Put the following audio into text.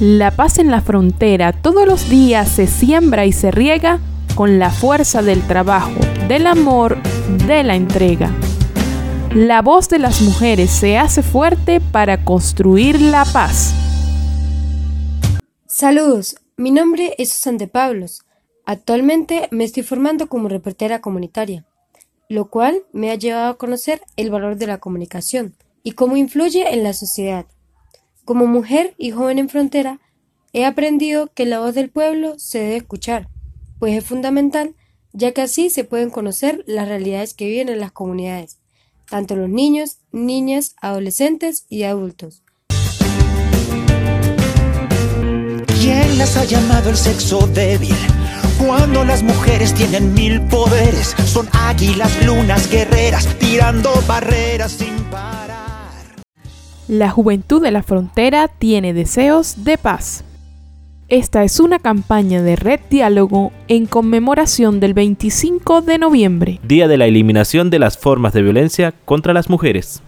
La paz en la frontera todos los días se siembra y se riega con la fuerza del trabajo, del amor, de la entrega. La voz de las mujeres se hace fuerte para construir la paz. Saludos, mi nombre es Susan de Pablos. Actualmente me estoy formando como reportera comunitaria, lo cual me ha llevado a conocer el valor de la comunicación y cómo influye en la sociedad. Como mujer y joven en frontera, he aprendido que la voz del pueblo se debe escuchar, pues es fundamental, ya que así se pueden conocer las realidades que viven en las comunidades, tanto los niños, niñas, adolescentes y adultos. ¿Quién las ha llamado el sexo débil? Cuando las mujeres tienen mil poderes, son águilas, lunas, guerreras, tirando barreras sin parar. La juventud de la frontera tiene deseos de paz. Esta es una campaña de Red Diálogo en conmemoración del 25 de noviembre, Día de la Eliminación de las Formas de Violencia contra las Mujeres.